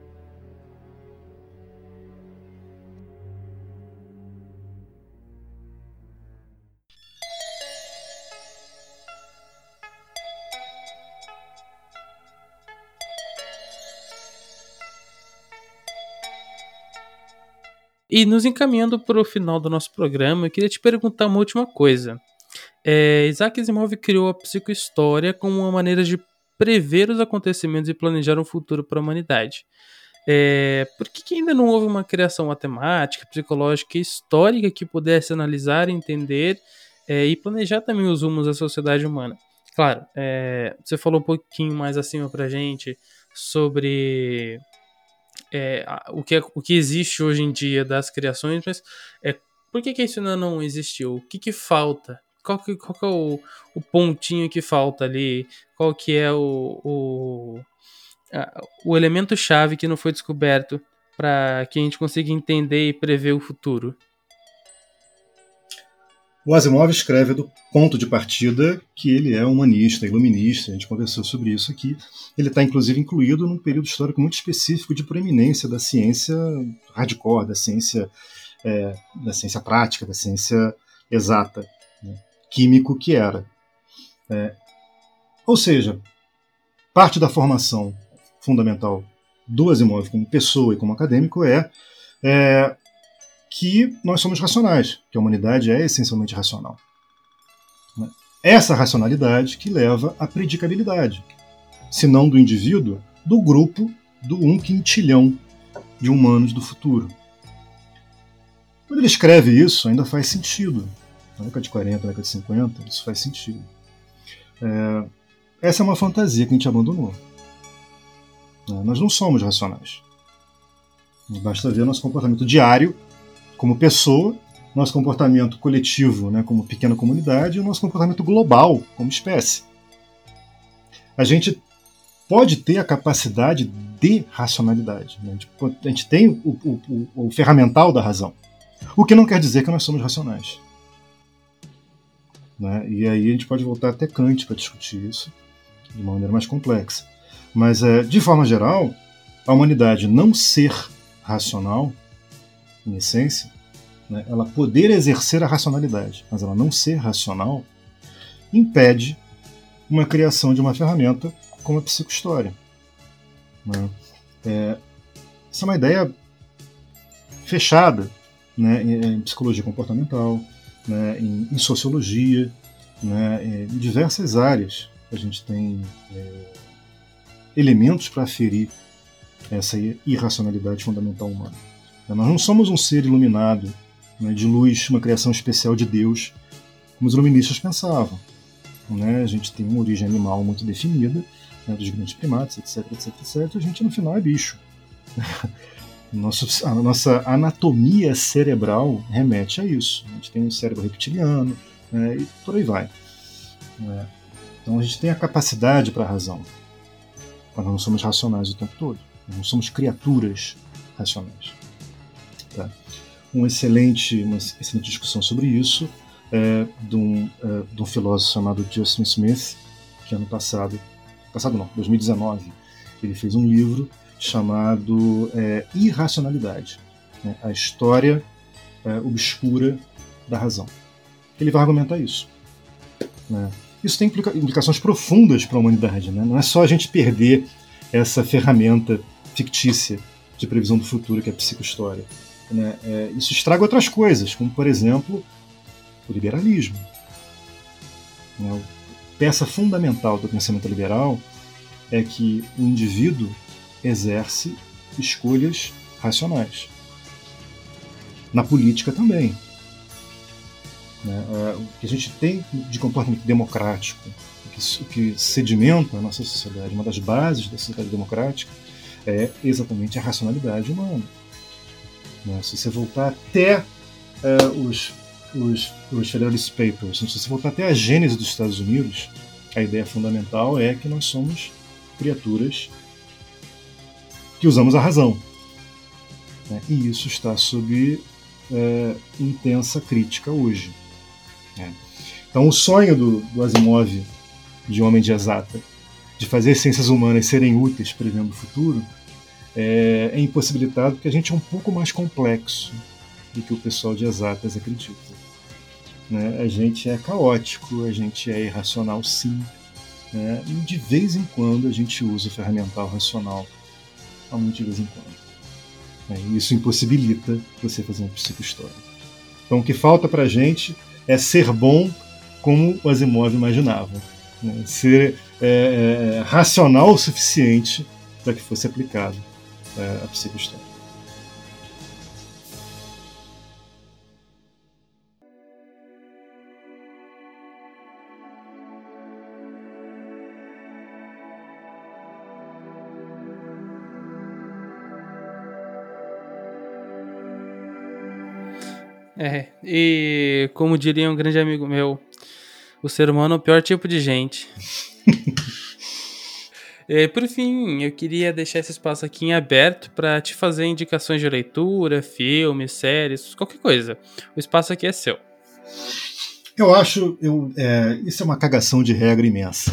Speaker 1: E nos encaminhando para o final do nosso programa, eu queria te perguntar uma última coisa. É, Isaac Asimov criou a psicohistória como uma maneira de prever os acontecimentos e planejar um futuro para a humanidade. É, por que, que, ainda não houve uma criação matemática, psicológica e histórica que pudesse analisar, entender é, e planejar também os rumos da sociedade humana? Claro, é, você falou um pouquinho mais acima para gente sobre é, o, que, é, o que existe hoje em dia das criações, mas é, por que, que isso ainda não existiu? O que, que falta? qual que, qual que é o, o, pontinho que falta ali? Qual que é o, o, a, o elemento chave que não foi descoberto para que a gente consiga entender e prever o futuro?
Speaker 2: O Asimov escreve do ponto de partida que ele é humanista, iluminista, a gente conversou sobre isso aqui. Ele está, inclusive, incluído num período histórico muito específico de proeminência da ciência hardcore, da ciência, é, da ciência prática, da ciência exata químico que era. É, ou seja, parte da formação fundamental do Asimov como pessoa e como acadêmico é, é que nós somos racionais, que a humanidade é essencialmente racional. Essa racionalidade que leva à predicabilidade, se não do indivíduo, do grupo, do um quintilhão de humanos do futuro. Quando ele escreve isso, ainda faz sentido na década de 40, na década de 50, isso faz sentido. É, essa é uma fantasia que a gente abandonou. Né? Nós não somos racionais. Basta ver nosso comportamento diário como pessoa, nosso comportamento coletivo né, como pequena comunidade e o nosso comportamento global como espécie. A gente pode ter a capacidade de racionalidade. Né? A gente tem o, o, o, o ferramental da razão. O que não quer dizer que nós somos racionais. Né? E aí a gente pode voltar até Kant para discutir isso de uma maneira mais complexa. Mas, é, de forma geral, a humanidade não ser racional, em essência, né, ela poder exercer a racionalidade, mas ela não ser racional, impede uma criação de uma ferramenta como a psicohistória. Né? É, essa é uma ideia fechada né, em psicologia comportamental, né, em, em, sociologia, né, em diversas áreas a gente tem é, elementos para aferir essa irracionalidade fundamental humana. Nós não somos um ser iluminado, né, de luz, uma criação especial de Deus, como os iluministas pensavam. Né? A gente tem uma origem animal muito definida, né, dos grandes primatas, etc, etc, etc. A gente no final é bicho. Nosso, a nossa anatomia cerebral remete a isso. A gente tem um cérebro reptiliano né, e por aí vai. Né? Então a gente tem a capacidade para a razão, mas nós não somos racionais o tempo todo. Nós não somos criaturas racionais. Tá? Um excelente, uma excelente discussão sobre isso é de um, é, de um filósofo chamado Justin Smith, que ano passado, passado não, 2019, ele fez um livro chamado é, Irracionalidade, né? a história é, obscura da razão. Ele vai argumentar isso. Né? Isso tem implica implicações profundas para a humanidade. Né? Não é só a gente perder essa ferramenta fictícia de previsão do futuro que é a psicohistória. Né? É, isso estraga outras coisas, como por exemplo o liberalismo. Né? Peça fundamental do pensamento liberal é que o indivíduo exerce escolhas racionais. Na política também. Né? É, o que a gente tem de comportamento democrático, o que, o que sedimenta a nossa sociedade, uma das bases da sociedade democrática, é exatamente a racionalidade humana. Né? Se você voltar até é, os, os, os Federalist Papers, se você voltar até a gênese dos Estados Unidos, a ideia fundamental é que nós somos criaturas que usamos a razão. Né? E isso está sob é, intensa crítica hoje. Né? Então, o sonho do, do Asimov, de Homem de Exata, de fazer ciências humanas serem úteis prevendo o futuro, é, é impossibilitado porque a gente é um pouco mais complexo do que o pessoal de exatas acredita. Né? A gente é caótico, a gente é irracional, sim. Né? E de vez em quando a gente usa o ferramental racional muito de vez em quando. É, isso impossibilita você fazer uma psicohistória. Então o que falta para a gente é ser bom como o Asimov imaginava. Né? Ser é, é, racional o suficiente para que fosse aplicado é, a psicohistória.
Speaker 1: É, e como diria um grande amigo meu, o ser humano é o pior tipo de gente. e, por fim, eu queria deixar esse espaço aqui em aberto para te fazer indicações de leitura, filmes, séries, qualquer coisa. O espaço aqui é seu.
Speaker 2: Eu acho, eu, é, isso é uma cagação de regra imensa.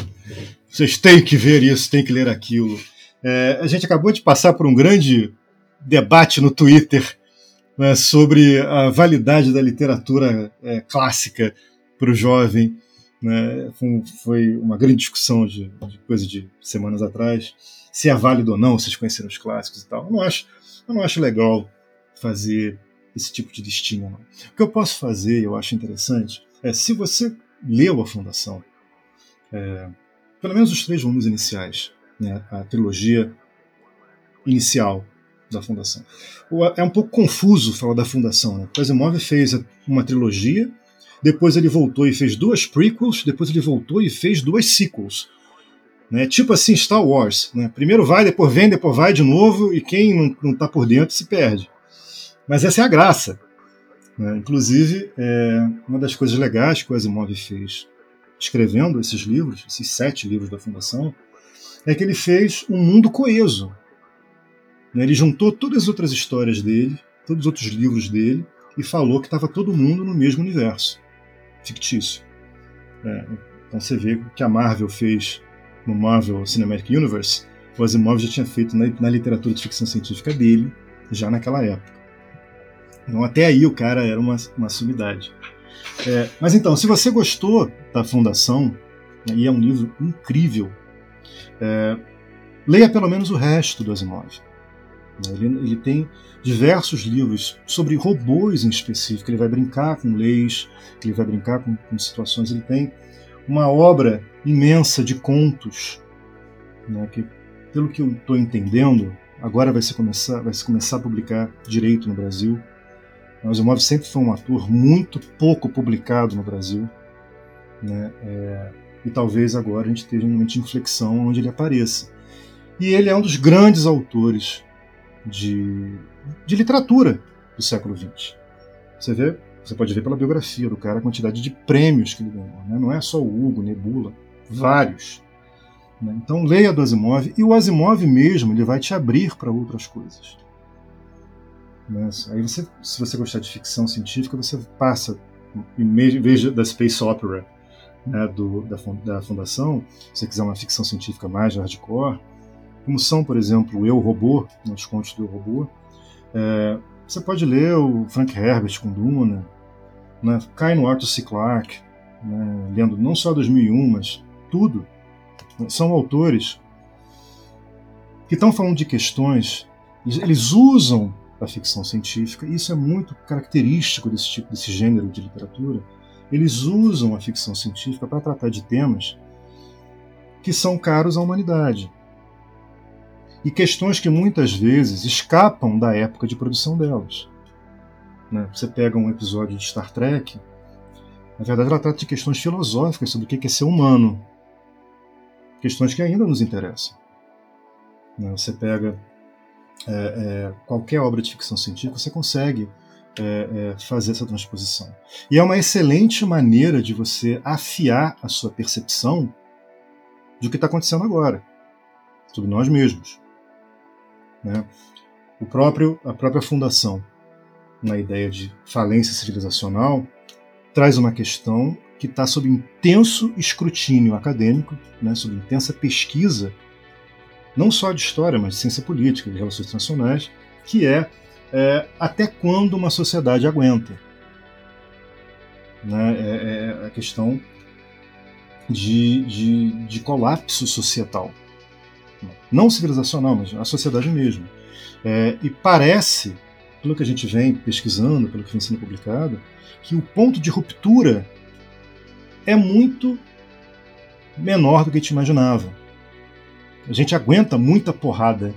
Speaker 2: Vocês têm que ver isso, têm que ler aquilo. É, a gente acabou de passar por um grande debate no Twitter né, sobre a validade da literatura é, clássica para o jovem. Né, foi uma grande discussão de, de, coisa de semanas atrás, se é válido ou não, vocês conheceram os clássicos e tal. Eu não acho, eu não acho legal fazer esse tipo de listinha. Não. O que eu posso fazer, eu acho interessante, é se você leu a Fundação, é, pelo menos os três volumes iniciais, né, a trilogia inicial da Fundação. É um pouco confuso falar da Fundação. Né? Asimov fez uma trilogia, depois ele voltou e fez duas prequels, depois ele voltou e fez duas sequels. Né? Tipo assim, Star Wars. Né? Primeiro vai, depois vem, depois vai de novo, e quem não está por dentro se perde. Mas essa é a graça. Né? Inclusive, é, uma das coisas legais que o Asimov fez escrevendo esses livros, esses sete livros da Fundação, é que ele fez um mundo coeso. Né? Ele juntou todas as outras histórias dele, todos os outros livros dele, e falou que estava todo mundo no mesmo universo fictício. É, então você vê o que a Marvel fez no Marvel Cinematic Universe, o Asimov já tinha feito na, na literatura de ficção científica dele, já naquela época. Então até aí o cara era uma, uma sumidade. É, mas então, se você gostou da Fundação, né, e é um livro incrível, é, leia pelo menos o resto do Asimov. Né, ele, ele, tem diversos livros sobre robôs em específico. Ele vai brincar com leis, ele vai brincar com, com situações. Ele tem uma obra imensa de contos, né, que, pelo que eu estou entendendo, agora vai se, começar, vai se começar a publicar direito no Brasil. O Asimov sempre foi um ator muito pouco publicado no Brasil. Né, é, e talvez agora a gente esteja um momento de inflexão onde ele apareça. E ele é um dos grandes autores de, de literatura do século XX. Você vê, você pode ver pela biografia do cara a quantidade de prêmios que ele ganhou. Né? Não é só o Hugo, Nebula, vários. Né? Então leia do Asimov e o Asimov mesmo ele vai te abrir para outras coisas. Né? Aí você, se você gostar de ficção científica, você passa em vez da space opera né, do, da, da fundação, se você quiser uma ficção científica mais hardcore, como são, por exemplo, Eu Robô, né, os contos do Eu Robô, é, você pode ler o Frank Herbert com Duna, né, cai no Arthur C. Clarke, né, lendo não só 2001, mas tudo. São autores que estão falando de questões, eles usam a ficção científica, e isso é muito característico desse tipo, desse gênero de literatura. Eles usam a ficção científica para tratar de temas que são caros à humanidade e questões que muitas vezes escapam da época de produção delas. Né? Você pega um episódio de Star Trek, na verdade ela trata de questões filosóficas sobre o que é ser humano, questões que ainda nos interessam. Né? Você pega é, é, qualquer obra de ficção científica, você consegue é, é, fazer essa transposição. E é uma excelente maneira de você afiar a sua percepção do que está acontecendo agora, sobre nós mesmos. Né? O próprio, a própria fundação, na ideia de falência civilizacional, traz uma questão que está sob intenso escrutínio acadêmico, né, sob intensa pesquisa, não só de história, mas de ciência política, de relações internacionais, que é, é até quando uma sociedade aguenta. Né, é, é a questão de, de, de colapso societal não civilizacional, mas a sociedade mesmo. É, e parece, pelo que a gente vem pesquisando, pelo que vem sendo publicado, que o ponto de ruptura é muito menor do que a gente imaginava. A gente aguenta muita porrada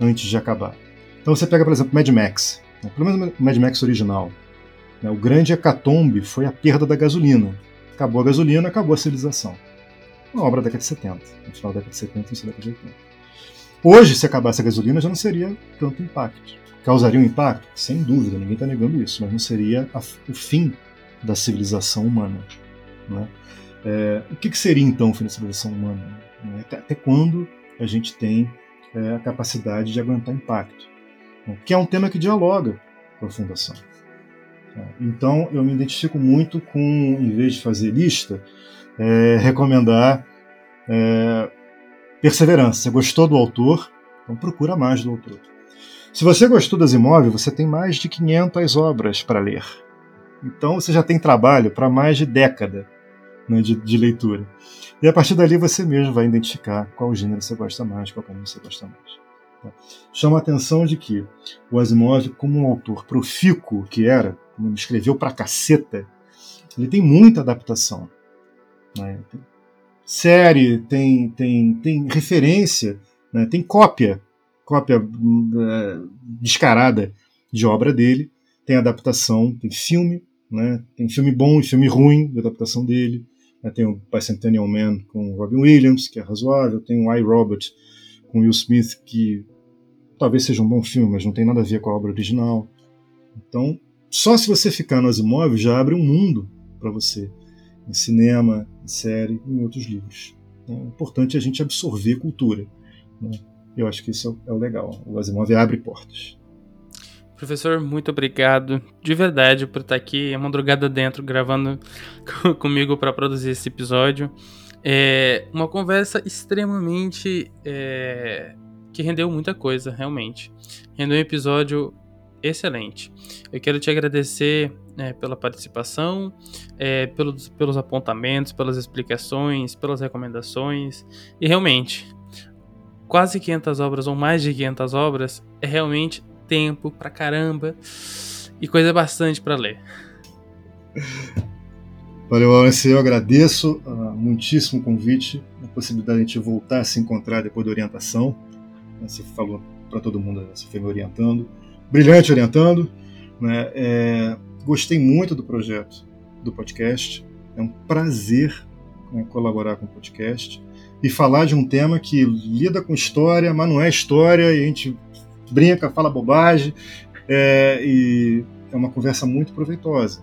Speaker 2: antes de acabar. Então você pega, por exemplo, Mad Max, né? pelo menos o Mad Max original. Né? O grande hecatombe foi a perda da gasolina. Acabou a gasolina, acabou a civilização. Uma obra da década de 70, no final da década de 70 e da década de 80. Hoje, se acabasse a gasolina, já não seria tanto impacto. Causaria um impacto? Sem dúvida, ninguém está negando isso, mas não seria a, o fim da civilização humana. Né? É, o que, que, seria então o fim da civilização humana? Né? Até, quando a gente tem é, a capacidade de aguentar impacto? Né? Que é um tema que dialoga com a Fundação. É, então, eu me identifico muito com, em vez de fazer lista, é, recomendar é, Perseverança. Você gostou do autor? Então procura mais do autor. Se você gostou das imóveis, você tem mais de 500 obras para ler. Então você já tem trabalho para mais de década né, de, de, leitura. E a partir dali você mesmo vai identificar qual gênero você gosta mais, qual caminho você gosta mais. Tá? Chama a atenção de que o Asimov, como um autor profícuo que era, escreveu pra caceta, ele tem muita adaptação. Né? Série, tem, tem, tem referência, né, tem cópia, cópia uh, descarada de obra dele, tem adaptação, tem filme, né, tem filme bom e filme ruim da adaptação dele. Tem o Bicentennial Man com Robin Williams, que é razoável. Tem o I, Robert com Will Smith, que talvez seja um bom filme, mas não tem nada a ver com a obra original. Então, só se você ficar no Asimov já abre um mundo para você, em cinema, em série, em outros livros. É importante a gente absorver cultura. Né? Eu acho que isso é o legal. O Asimov abre portas.
Speaker 1: Professor, muito obrigado de verdade por estar aqui a madrugada dentro gravando comigo para produzir esse episódio. É uma conversa extremamente é, que rendeu muita coisa, realmente. Rendeu um episódio excelente. Eu quero te agradecer é, pela participação, é, pelos, pelos apontamentos, pelas explicações, pelas recomendações. E realmente, quase 500 obras ou mais de 500 obras é realmente tempo pra caramba e coisa bastante para ler.
Speaker 2: Valeu, Wallace. Eu agradeço uh, muitíssimo o convite, a possibilidade de a gente voltar a se encontrar depois da orientação. Você falou para todo mundo, você foi me orientando. Brilhante orientando. Né? É, gostei muito do projeto do podcast. É um prazer né, colaborar com o podcast e falar de um tema que lida com história, mas não é história, e a gente brinca, fala bobagem, é, e é uma conversa muito proveitosa.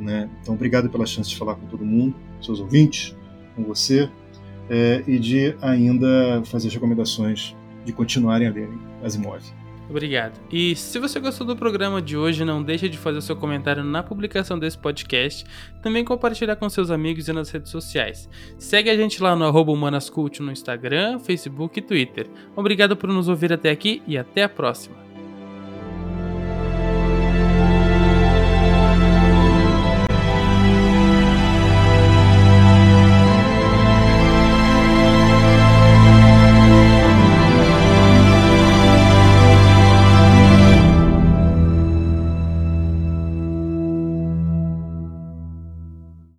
Speaker 2: Né? Então, obrigado pela chance de falar com todo mundo, seus ouvintes, com você, é, e de ainda fazer as recomendações de continuarem a lerem Asimov.
Speaker 1: Obrigado. E se você gostou do programa de hoje, não deixe de fazer seu comentário na publicação desse podcast, também compartilhar com seus amigos e nas redes sociais. Segue a gente lá no Humanascult no Instagram, Facebook e Twitter. Obrigado por nos ouvir até aqui e até a próxima.